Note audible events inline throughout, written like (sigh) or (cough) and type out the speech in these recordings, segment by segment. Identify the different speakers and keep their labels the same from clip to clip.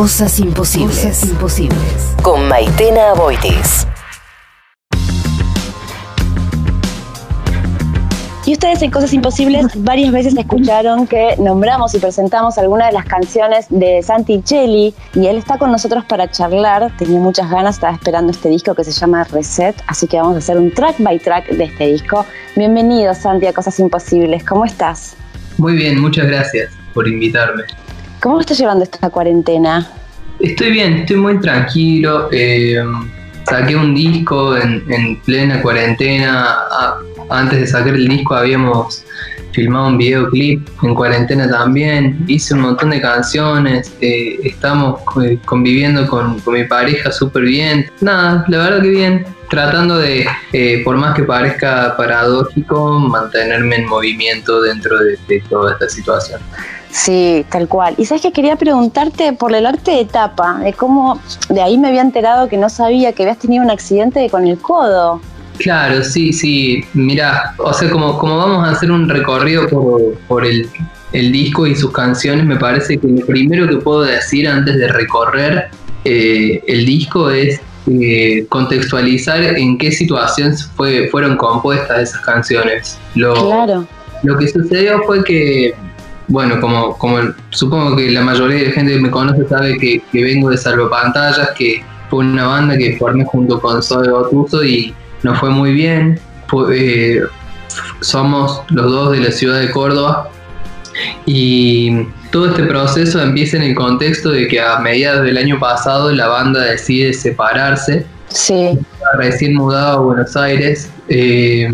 Speaker 1: Cosas imposibles. imposibles. Con Maitena Boitis.
Speaker 2: Y ustedes en Cosas Imposibles varias veces escucharon que nombramos y presentamos algunas de las canciones de Santi Cheli y él está con nosotros para charlar. Tenía muchas ganas, estaba esperando este disco que se llama Reset, así que vamos a hacer un track by track de este disco. Bienvenido Santi a Cosas Imposibles, ¿cómo estás?
Speaker 3: Muy bien, muchas gracias por invitarme.
Speaker 2: ¿Cómo estás llevando esta cuarentena?
Speaker 3: Estoy bien, estoy muy tranquilo. Eh, saqué un disco en, plena cuarentena. antes de sacar el disco habíamos filmado un videoclip en cuarentena también. Hice un montón de canciones. Eh, estamos eh, conviviendo con, mi pareja súper bien. Nada, la verdad que bien. Tratando de, por más que parezca paradójico, mantenerme en movimiento dentro de toda esta situación.
Speaker 2: Sí, tal cual. Y sabes que quería preguntarte por el arte de tapa, de cómo de ahí me había enterado que no sabía que habías tenido un accidente con el codo.
Speaker 3: Claro, sí, sí. Mira, o sea, como, como vamos a hacer un recorrido por, el, disco y sus canciones, me parece que lo primero que puedo decir antes de recorrer eh, el disco es eh, contextualizar en qué situación fue, fueron compuestas esas canciones. Lo,
Speaker 2: claro.
Speaker 3: Lo que sucedió fue que bueno, como, como supongo que la mayoría de gente que me conoce sabe que, vengo de Salvopantallas, que fue una banda que formé junto con Zoe Otuso y nos fue muy bien. Eh, somos los dos de la ciudad de Córdoba y todo este proceso empieza en el contexto de que a mediados del año pasado la banda decide separarse.
Speaker 2: Sí.
Speaker 3: Recién mudado a Buenos Aires, eh,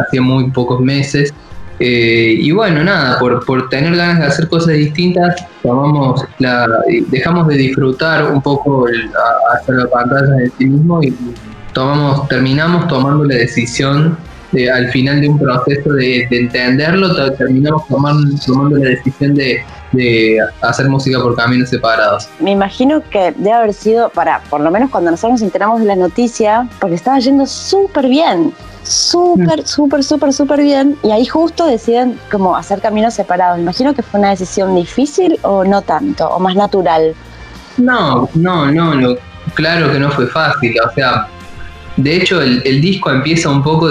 Speaker 3: hace muy pocos meses. Eh, y bueno, nada, por, por, tener ganas de hacer cosas distintas, tomamos la, dejamos de disfrutar un poco el, hacer la pantalla de sí mismo y tomamos, terminamos tomando la decisión de, al final de un proceso de, entenderlo, terminamos tomando, tomando la decisión de, de hacer música por caminos separados.
Speaker 2: Me imagino que debe haber sido para, por lo menos cuando nosotros nos enteramos de la noticia, porque estaba yendo súper bien súper, mm. súper, súper, súper bien. Y ahí justo deciden como hacer caminos separados. Imagino que fue una decisión difícil o no tanto, o más natural.
Speaker 3: No, no, no, claro que no fue fácil. O sea, de hecho el, disco empieza un poco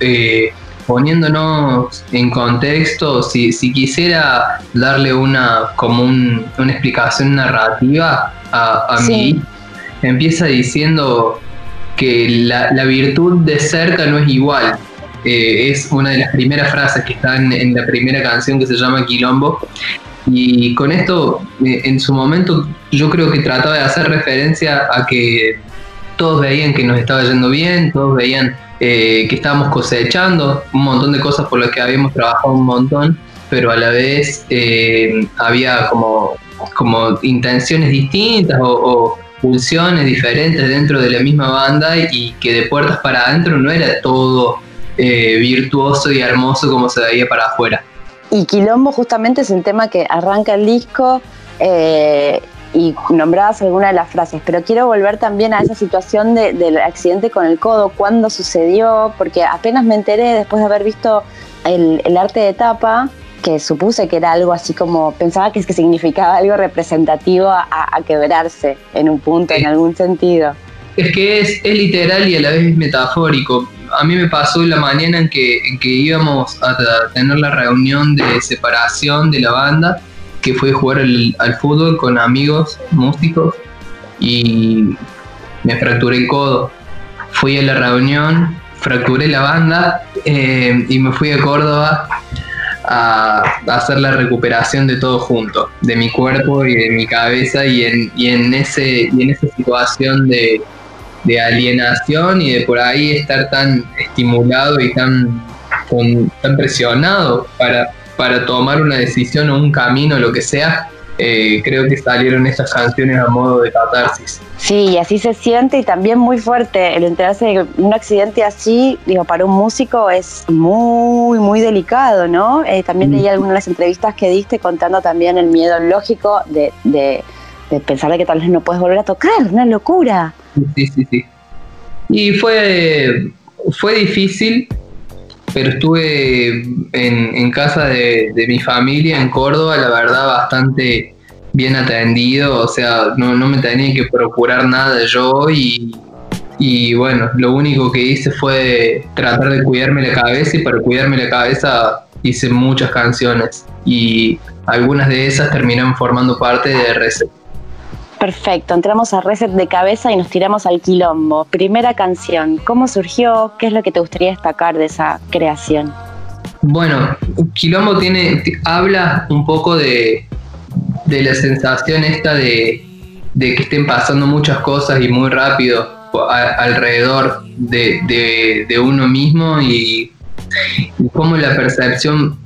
Speaker 3: eh, poniéndonos en contexto. Si, si quisiera darle una como una explicación narrativa a, a mí, empieza diciendo que la, virtud de cerca no es igual. Eh, es una de las primeras frases que están en la primera canción que se llama Quilombo. Y con esto, eh, en su momento, yo creo que trataba de hacer referencia a que todos veían que nos estaba yendo bien, todos veían eh, que estábamos cosechando un montón de cosas por las que habíamos trabajado un montón, pero a la vez había como, como intenciones distintas o funciones diferentes dentro de la misma banda y que de puertas para adentro no era todo eh, virtuoso y hermoso como se veía para afuera.
Speaker 2: Y Quilombo justamente es el tema que arranca el disco eh, y nombrabas alguna de las frases, pero quiero volver también a esa situación del accidente con el codo, cuándo sucedió, porque apenas me enteré después de haber visto el, el arte de tapa, que supuse que era algo así como, pensaba que, es que significaba algo representativo a, quebrarse en un punto, en algún sentido.
Speaker 3: Es que es, es, literal y a la vez metafórico. A mí me pasó la mañana en que, en que íbamos a tener la reunión de separación de la banda, que fue jugar al fútbol con amigos músicos y me fracturé el codo. Fui a la reunión, fracturé la banda eh, y me fui a Córdoba a, hacer la recuperación de todo junto, de mi cuerpo y de mi cabeza y en, y en, ese, y en esa situación de, alienación y de por ahí estar tan estimulado y tan, tan presionado para, para tomar una decisión o un camino, lo que sea, eh, creo que salieron estas canciones a modo de catarsis.
Speaker 2: Sí, así se siente y también muy fuerte el enterarse de un accidente así, digo, para un músico es muy, muy delicado, ¿no? Eh, también leí algunas de las entrevistas que diste contando también el miedo lógico de, de, pensar de que tal vez no puedes volver a tocar, una locura.
Speaker 3: Sí, sí, sí. Y fue, fue difícil, pero estuve en, casa de, mi familia en Córdoba, la verdad, bastante bien atendido, o sea, no, no me tenía que procurar nada yo y, y bueno, lo único que hice fue tratar de cuidarme la cabeza y para cuidarme la cabeza hice muchas canciones y algunas de esas terminaron formando parte de Reset.
Speaker 2: Perfecto, entramos a Reset de cabeza y nos tiramos al quilombo. Primera canción, ¿cómo surgió? ¿Qué es lo que te gustaría destacar de esa creación?
Speaker 3: Bueno, Quilombo tiene, habla un poco de, de la sensación esta de, de, que estén pasando muchas cosas y muy rápido alrededor de, de, uno mismo y, y cómo la percepción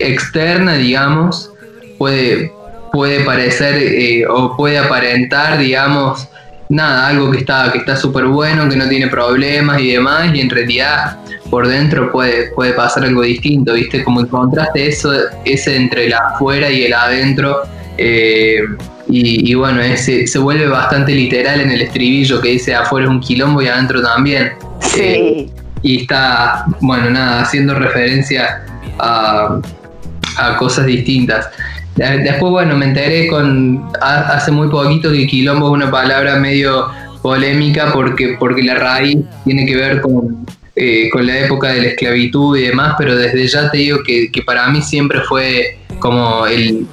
Speaker 3: externa, digamos, puede, puede parecer eh, o puede aparentar, digamos, nada, algo que está que está súper bueno, que no tiene problemas y demás, y en realidad por dentro puede, puede pasar algo distinto, ¿viste? Como el contraste eso, ese entre el afuera y el adentro. Eh, y, bueno, ese, se vuelve bastante literal en el estribillo que dice afuera es un quilombo y adentro también.
Speaker 2: Sí. Eh,
Speaker 3: y está, bueno, nada, haciendo referencia a, a cosas distintas. Después, bueno, me enteré con hace muy poquito que quilombo es una palabra medio polémica porque, porque la raíz tiene que ver con, eh, con la época de la esclavitud y demás, pero desde ya te digo que, para mí siempre fue como el,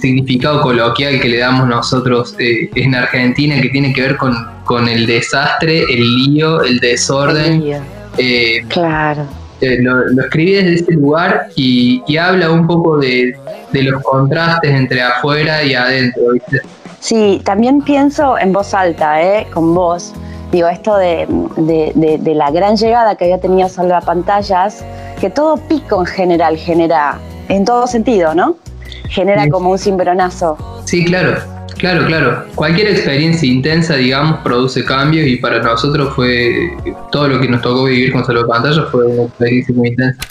Speaker 3: significado coloquial que le damos nosotros eh, en Argentina, que tiene que ver con, con el desastre, el lío, el desorden.
Speaker 2: Eh, claro.
Speaker 3: Lo, escribí desde ese lugar y, y habla un poco de, de los contrastes entre afuera y adentro, ¿viste?
Speaker 2: Sí, también pienso en voz alta, ¿eh? con vos. Digo, esto de, la gran llegada que había tenido Salva Pantallas, que todo pico en general genera, en todo sentido, ¿no? Genera como un cimbronazo.
Speaker 3: Sí, claro, claro, claro. Cualquier experiencia intensa, digamos, produce cambios y para nosotros fue todo lo que nos tocó vivir con Salva Pantallas fue una experiencia muy intensa.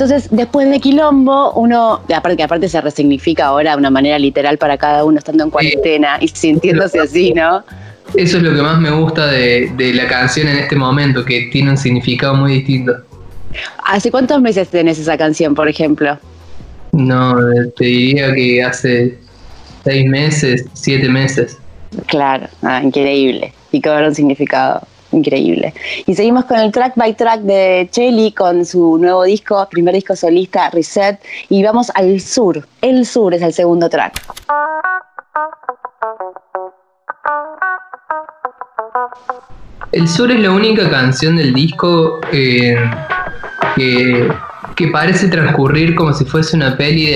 Speaker 2: Entonces, después de Quilombo, uno, aparte que aparte se resignifica ahora de una manera literal para cada uno estando en cuarentena y sintiéndose así, ¿no?
Speaker 3: Eso es lo que más me gusta de, la canción en este momento, que tiene un significado muy distinto.
Speaker 2: ¿Hace cuántos meses tenés esa canción, por ejemplo?
Speaker 3: No, te diría que hace seis meses, siete meses.
Speaker 2: Claro, ah, increíble. Y cobra un significado increíble. Y seguimos con el track by track de Chelly con su nuevo disco, primer disco solista, Reset, y vamos al sur. El sur es el segundo track.
Speaker 3: El sur es la única canción del disco eh, que, parece transcurrir como si fuese una peli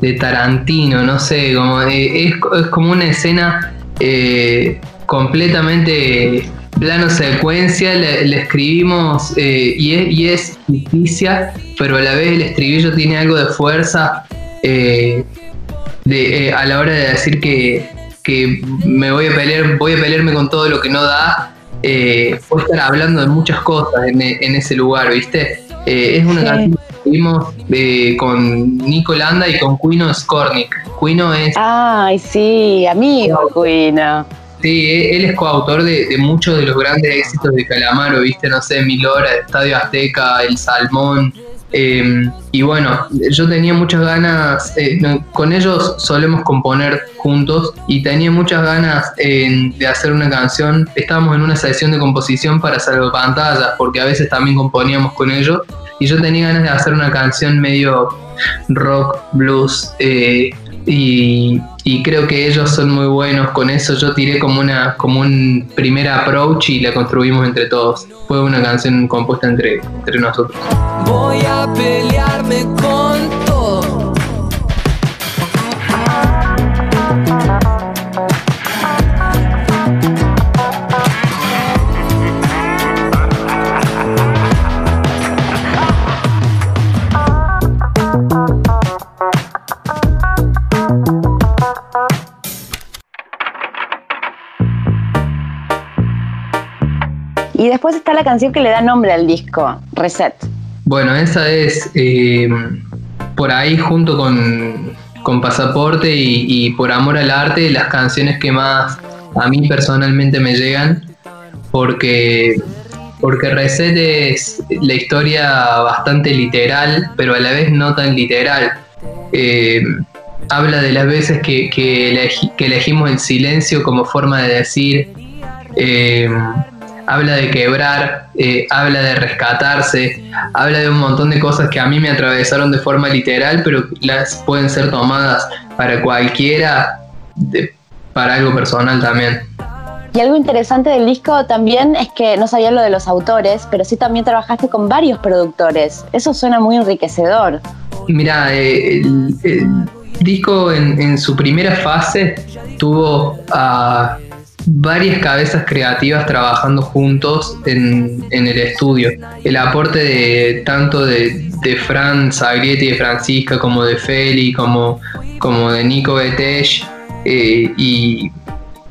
Speaker 3: de, Tarantino, no sé, como eh, es, como una escena eh, completamente plano secuencia, le, escribimos eh, y, es, justicia, pero a la vez el estribillo tiene algo de fuerza eh, eh, a la hora de decir que, me voy a pelear, voy a pelearme con todo lo que no da. puedo estar hablando de muchas cosas en, ese lugar, ¿viste? es una canción que escribimos con Nico Landa y con Cuino Skornik. Cuino es.
Speaker 2: Ay, sí, amigo Cuino.
Speaker 3: Sí, él es coautor de, muchos de los grandes éxitos de Calamaro, viste, no sé, Mil Horas, Estadio Azteca, El Salmón. Em, y bueno, yo tenía muchas ganas, eh, con ellos solemos componer juntos y tenía muchas ganas de hacer una canción. Estábamos en una sesión de composición para Pantallas, porque a veces también componíamos con ellos. Y yo tenía ganas de hacer una canción medio rock, blues, y, creo que ellos son muy buenos con eso. Yo tiré como una como un primer approach y la construimos entre todos. Fue una canción compuesta entre, entre nosotros.
Speaker 4: Voy a pelearme con
Speaker 2: después está la canción que le da nombre al disco, Reset.
Speaker 3: Bueno, esa es eh, por ahí junto con, Pasaporte y, Por Amor al Arte las canciones que más a mí personalmente me llegan porque, porque Reset es la historia bastante literal, pero a la vez no tan literal. Eh, habla de las veces que, que, elegimos el silencio como forma de decir eh, habla de quebrar, eh, habla de rescatarse, habla de un montón de cosas que a mí me atravesaron de forma literal, pero las pueden ser tomadas para cualquiera, para algo personal también.
Speaker 2: Y algo interesante del disco también es que no sabía lo de los autores, pero sí también trabajaste con varios productores. Eso suena muy enriquecedor.
Speaker 3: Mira, eh, el, disco en, en, su primera fase tuvo a varias cabezas creativas trabajando juntos en, el estudio. El aporte de tanto de, de Fran Zagrietti y de Francisca como de Feli, como, como de Nico Betesh eh, y,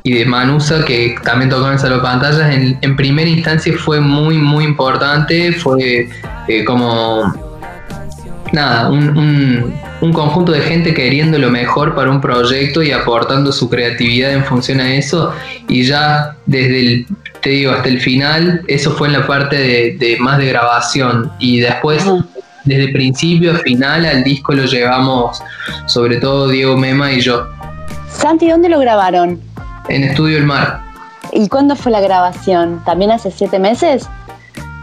Speaker 3: de Manusa, que también tocaron en Salvo Pantallas, en, en, primera instancia fue muy, muy importante. Fue eh, como nada, un, un, conjunto de gente queriendo lo mejor para un proyecto y aportando su creatividad en función a eso. Y ya desde el, te digo, hasta el final, eso fue en la parte de, más de grabación. Y después, desde principio a final, al disco lo llevamos, sobre todo Diego Mema y yo.
Speaker 2: Santi, ¿dónde lo grabaron?
Speaker 3: En Estudio El Mar.
Speaker 2: ¿Y cuándo fue la grabación? ¿También hace siete meses?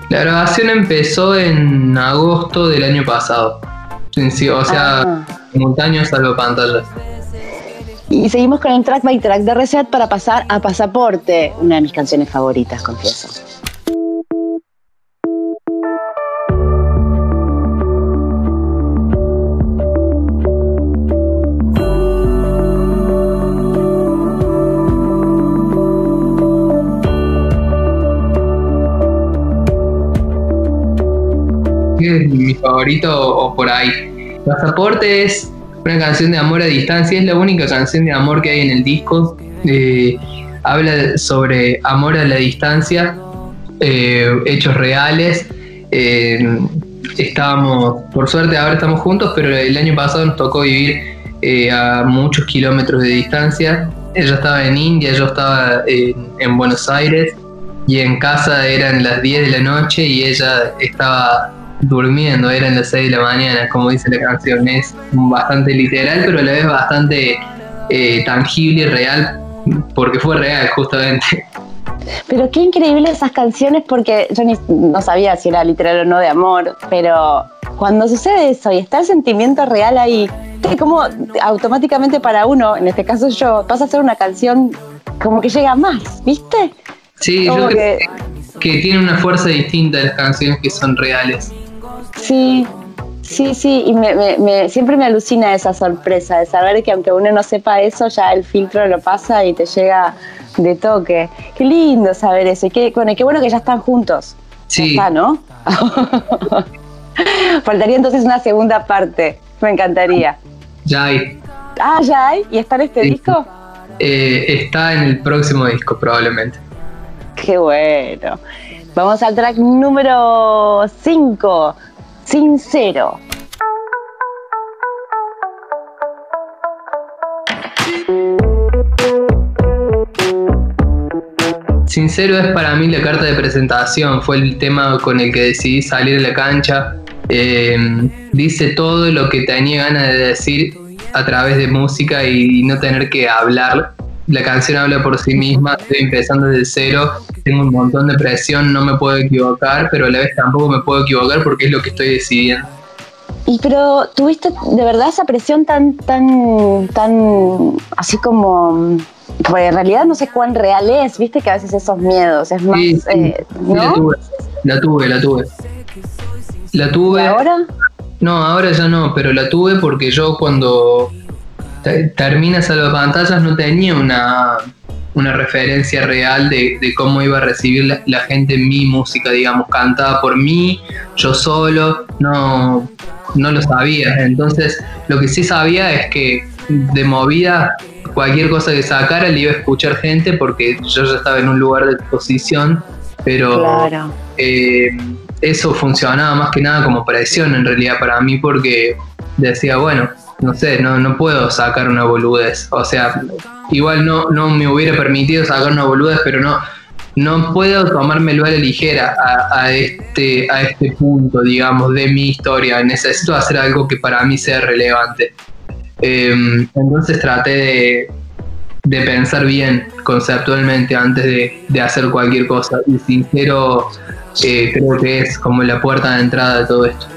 Speaker 3: La grabación empezó en agosto del año pasado. o sea, ah. montaños salvo pantallas.
Speaker 2: Y seguimos con el track by track de Reset para pasar a Pasaporte, una de mis canciones favoritas, confieso.
Speaker 3: Mi favorito o por ahí. Pasaporte es una canción de amor a distancia, es la única canción de amor que hay en el disco. Eh, habla sobre amor a la distancia, eh, hechos reales. Eh, estábamos, por suerte ahora estamos juntos, pero el año pasado nos tocó vivir a muchos kilómetros de distancia. Ella estaba en India, yo estaba en Buenos Aires y en casa eran las 10 de la noche y ella estaba durmiendo, eran las 6 de la mañana, como dice la canción. Es bastante literal, pero a la vez bastante eh, tangible y real, porque fue real justamente.
Speaker 2: Pero qué increíble esas canciones, porque yo no sabía si era literal o no de amor, pero cuando sucede eso y está el sentimiento real ahí, como automáticamente para uno, en este caso yo, pasa a ser una canción como que llega más, ¿viste?
Speaker 3: Sí, yo creo que... tiene una fuerza distinta las canciones que son reales.
Speaker 2: Sí, sí, sí, y me, siempre me alucina esa sorpresa de saber que aunque uno no sepa eso, ya el filtro lo pasa y te llega de toque. Qué lindo saber eso. Y qué, bueno, qué bueno que ya están juntos.
Speaker 3: Sí.
Speaker 2: está, ¿no? (laughs) Faltaría entonces una segunda parte. Me encantaría.
Speaker 3: Ya hay.
Speaker 2: Ah, ya hay. ¿Y está en este disco?
Speaker 3: Eh, está en el próximo disco, probablemente.
Speaker 2: Qué bueno. Vamos al track número 5, Sincero.
Speaker 3: Sincero es para mí la carta de presentación, fue el tema con el que decidí salir a la cancha. Eh, dice todo lo que tenía ganas de decir a través de música y no tener que hablar la canción habla por sí misma, estoy empezando desde cero, tengo un montón de presión, no me puedo equivocar, pero a la vez tampoco me puedo equivocar porque es lo que estoy decidiendo.
Speaker 2: Y pero tuviste de verdad esa presión tan, tan, tan, así como, porque en realidad no sé cuán real es, viste que a veces esos miedos, es más, eh, ¿no?
Speaker 3: la tuve, la tuve, la tuve. La tuve.
Speaker 2: ¿Y ahora?
Speaker 3: No, ahora ya no, pero la tuve porque yo cuando termina Pantallas no tenía una, una referencia real de, cómo iba a recibir la, gente mi música, digamos, cantada por mí, yo solo, no, no lo sabía. Entonces, lo que sí sabía es que de movida, cualquier cosa que sacara le iba a escuchar gente porque yo ya estaba en un lugar de exposición, pero eh, eso funcionaba más que nada como presión en realidad para mí porque decía, bueno, no sé, no, no puedo sacar una boludez. O sea, igual no, no me hubiera permitido sacar una boludez, pero no, no puedo tomármelo a la ligera a, este, a este punto, digamos, de mi historia. Necesito hacer algo que para mí sea relevante. Em, entonces traté de, de, pensar bien conceptualmente antes de, hacer cualquier cosa. Y sincero, eh, creo que es como la puerta de entrada de todo esto.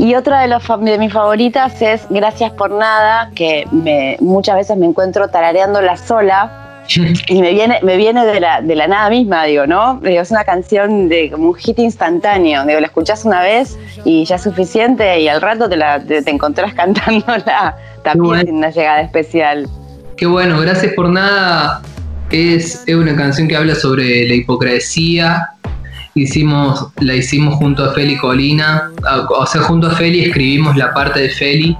Speaker 2: Y otra de, los, de mis favoritas es Gracias por Nada, que me, muchas veces me encuentro tarareándola sola (laughs) y me viene, me viene de, la, de la nada misma, digo, ¿no? es una canción de como un hit instantáneo, digo, la escuchás una vez y ya es suficiente y al rato te, la, te, encontrás (laughs) cantándola también en una llegada especial.
Speaker 3: Qué bueno, Gracias por Nada es, es una canción que habla sobre la hipocresía hicimos, la hicimos junto a Feli Colina, o sea, junto a Feli escribimos la parte de Feli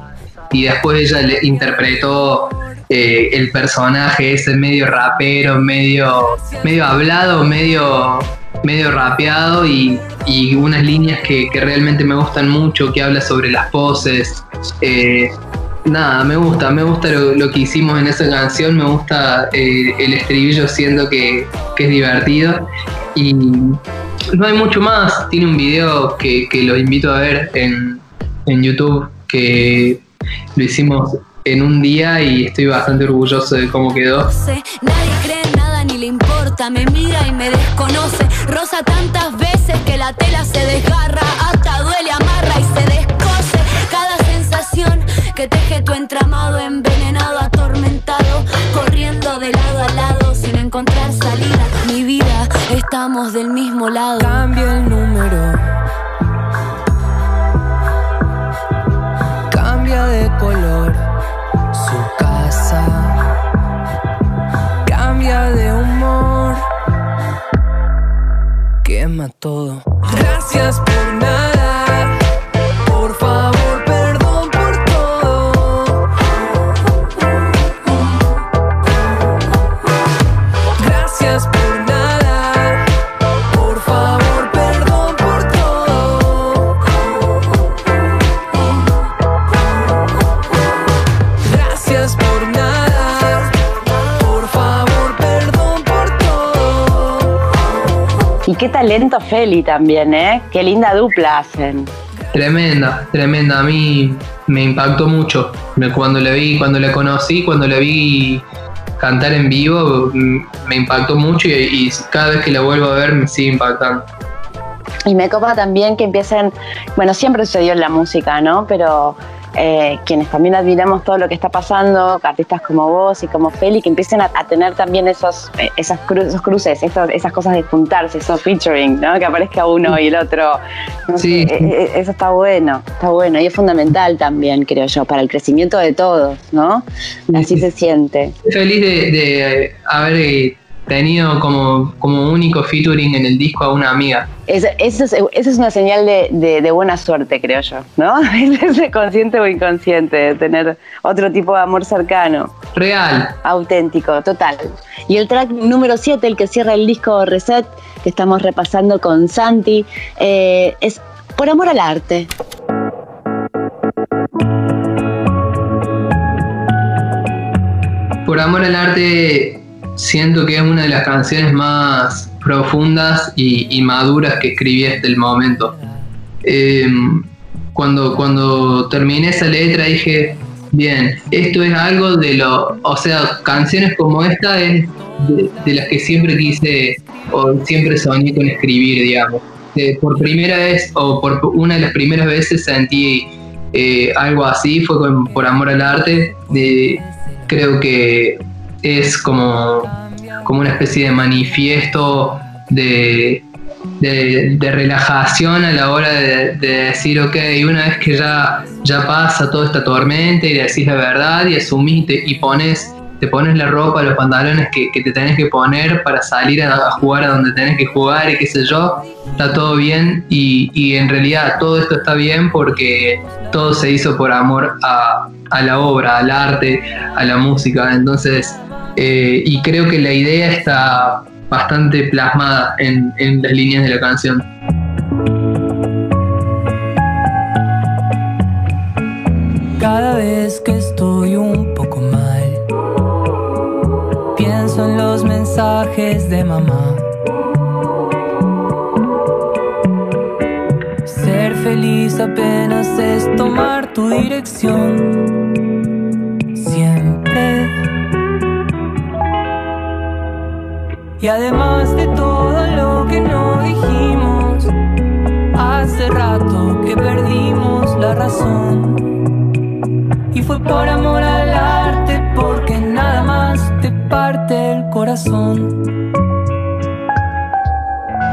Speaker 3: y después ella le interpretó eh, el personaje ese medio rapero, medio, medio hablado, medio, medio rapeado y, unas líneas que, realmente me gustan mucho, que habla sobre las poses. Eh, nada, me gusta, me gusta lo, que hicimos en esa canción, me gusta eh, el estribillo siendo que, que, es divertido y no hay mucho más. Tiene un video que, que lo invito a ver en, en YouTube que lo hicimos en un día y estoy bastante orgulloso de cómo quedó.
Speaker 5: Nadie cree nada ni le importa, me mira y me desconoce. Rosa tantas veces que la tela se desgarra, hasta duele, amarra y se descose. Cada sensación que teje tu entramado envenenado, atormentado, corriendo de lado a lado sin encontrar salida. Mi vida, estamos del mismo lado.
Speaker 4: Cambia el número. Cambia de color su casa. Cambia de humor. ¿Qué calma todo. Gracias por nada,
Speaker 2: talento Feli también, ¿eh? Qué linda dupla hacen.
Speaker 3: Tremenda, tremenda. A mí me impactó mucho. Cuando le vi, cuando le conocí, cuando le vi cantar en vivo, mm, me impactó mucho y, y cada vez que la vuelvo a ver me sigue impactando.
Speaker 2: Y me copa también que empiecen, bueno, siempre sucedió en la música, ¿no? Pero eh, quienes también admiramos todo lo que está pasando, artistas como vos y como Feli, que empiecen a, a tener también esos, eh, esas cru- esos cruces, esas cosas de juntarse, esos featuring, ¿no? Que aparezca uno y el otro. No
Speaker 3: Sí.
Speaker 2: eh, eh, eso está bueno, está bueno y es fundamental también, creo yo, para el crecimiento de todos, ¿no? Así se siente.
Speaker 3: Feliz de, de, haber eh, tenido como, como único featuring en el disco a una amiga.
Speaker 2: Es- Eso es, es una señal de, de- de buena suerte, creo yo, ¿no? (laughs) Ese consciente o inconsciente, de tener otro tipo de amor cercano,
Speaker 3: Real.
Speaker 2: auténtico, total. Y el track número 7, el que cierra el disco Reset, que estamos repasando con Santi, eh, es Por amor al arte.
Speaker 3: Por amor al arte, siento que es una de las canciones más profundas y, maduras que escribí hasta el momento. Eh, cuando, cuando terminé esa letra dije, bien, esto es algo de lo, o sea, canciones como esta es de, las que siempre quise o siempre soñé con escribir, digamos. Eh, por primera vez o por una de las primeras veces sentí eh, algo así, fue por amor al arte. de- creo que es como, como una especie de manifiesto de, de, relajación a la hora de, de decir, ok, una vez que ya, ya pasa toda esta tormenta y decís la verdad y asumís te- y pones, te pones la ropa, los pantalones que, que te tenés que poner para salir a, a jugar a donde tenés que jugar y qué sé yo, está todo bien y, y en realidad todo esto está bien porque todo se hizo por amor a, a la obra, al arte, a la música. Entonces, eh, y creo que la idea está bastante plasmada en, en las líneas de la canción.
Speaker 4: Cada vez que estoy un poco mal, pienso en los mensajes de mamá. Ser feliz apenas es tomar tu dirección. Siempre. Y además de todo lo que no dijimos, hace rato que perdimos la razón. Y fue por amor al arte, porque nada más te parte el corazón.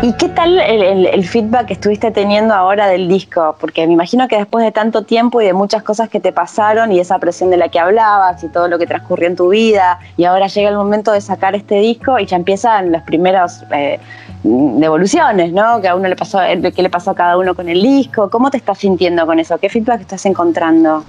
Speaker 2: ¿Y qué tal el, feedback que estuviste teniendo ahora del disco? Porque me imagino que después de tanto tiempo y de muchas cosas que te pasaron y esa presión de la que hablabas y todo lo que transcurrió en tu vida, y ahora llega el momento de sacar este disco y ya empiezan las primeras eh, devoluciones, ¿no? Que a uno le pasó, eh, qué le pasó a cada uno con el disco. ¿Cómo te estás sintiendo con eso? ¿Qué feedback estás encontrando?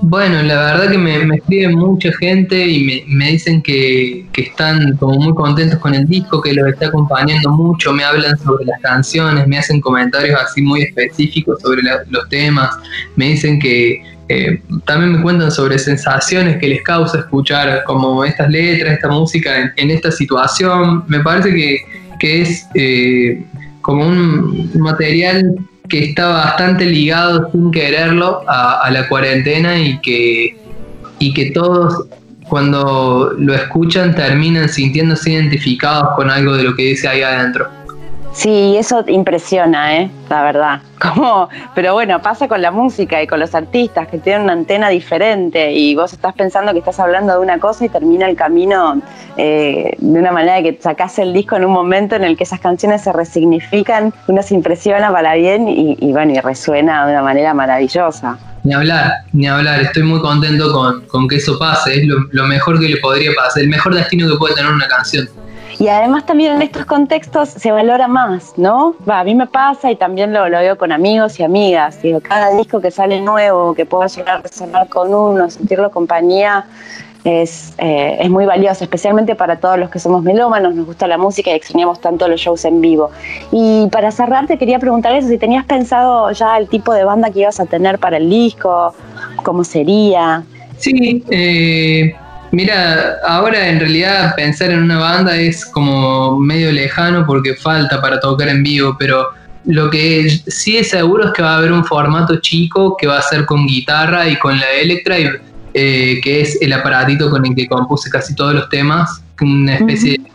Speaker 3: Bueno, la verdad que me, me mucha gente y me, dicen que, están como muy contentos con el disco, que los está acompañando mucho, me hablan sobre las canciones, me hacen comentarios así muy específicos sobre los temas, me dicen que eh, también me cuentan sobre sensaciones que les causa escuchar como estas letras, esta música en, en esta situación. Me parece que, que es eh, como un material que está bastante ligado sin quererlo a, la cuarentena y que, y que todos cuando lo escuchan terminan sintiéndose identificados con algo de lo que dice ahí adentro.
Speaker 2: Sí, eso impresiona, ¿eh? La verdad. (laughs) Como, pero bueno, pasa con la música y con los artistas que tienen una antena diferente y vos estás pensando que estás hablando de una cosa y termina el camino eh, de una manera que sacás el disco en un momento en el que esas canciones se resignifican, uno se impresiona para bien y, y bueno, y resuena de una manera maravillosa.
Speaker 3: Ni hablar, ni hablar, estoy muy contento con, con que eso pase, es lo, lo mejor que le podría pasar, el mejor destino que puede tener una canción.
Speaker 2: Y además también en estos contextos se valora más, ¿no? Va, a mí me pasa y también lo, lo veo con amigos y amigas. Digo, cada disco que sale nuevo, que pueda llegar a resonar con uno, sentirlo compañía, es, eh, es, muy valioso, especialmente para todos los que somos melómanos, nos gusta la música y extrañamos tanto los shows en vivo. Y para cerrar te quería preguntar eso, si tenías pensado ya el tipo de banda que ibas a tener para el disco, cómo sería.
Speaker 3: Sí, eh, mira, ahora en realidad pensar en una banda es como medio lejano porque falta para tocar en vivo, pero lo que sí es seguro es que va a haber un formato chico que va a ser con guitarra y con la Electra y eh, que es el aparatito con el que compuse casi todos los temas, una especie de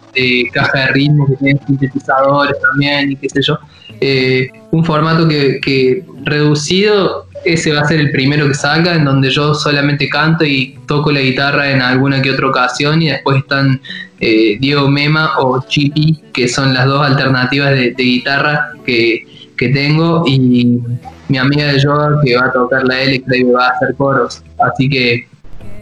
Speaker 3: caja de ritmo que tiene sintetizadores también y qué sé yo. Eh, un formato que, reducido, ese va a ser el primero que salga, en donde yo solamente canto y toco la guitarra en alguna que otra ocasión y después están eh, Diego Mema o Chippy, que son las dos alternativas de, guitarra que, que tengo y mi amiga de yoga que va a tocar la electra y va a hacer coros. Así que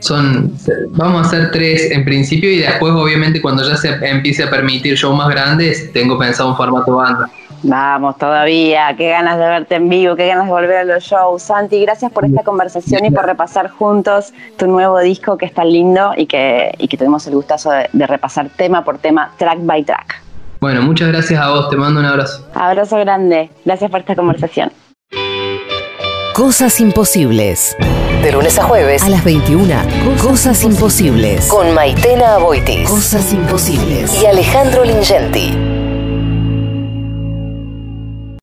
Speaker 3: son vamos a hacer tres en principio y después obviamente cuando ya se empiece a permitir shows más grandes tengo pensado un formato banda.
Speaker 2: Vamos, todavía, qué ganas de verte en vivo, qué ganas de volver a los shows. Santi, gracias por esta conversación y por repasar juntos tu nuevo disco que es tan lindo y que, y que tuvimos el gustazo de repasar tema por tema, track by track.
Speaker 3: Bueno, muchas gracias a vos, te mando un abrazo.
Speaker 2: Abrazo grande, gracias por esta conversación.
Speaker 1: Cosas imposibles. De lunes a jueves a las 21. Cosas, imposibles. Con Maitena Aboitis. Cosas imposibles. Y Alejandro Lingenti.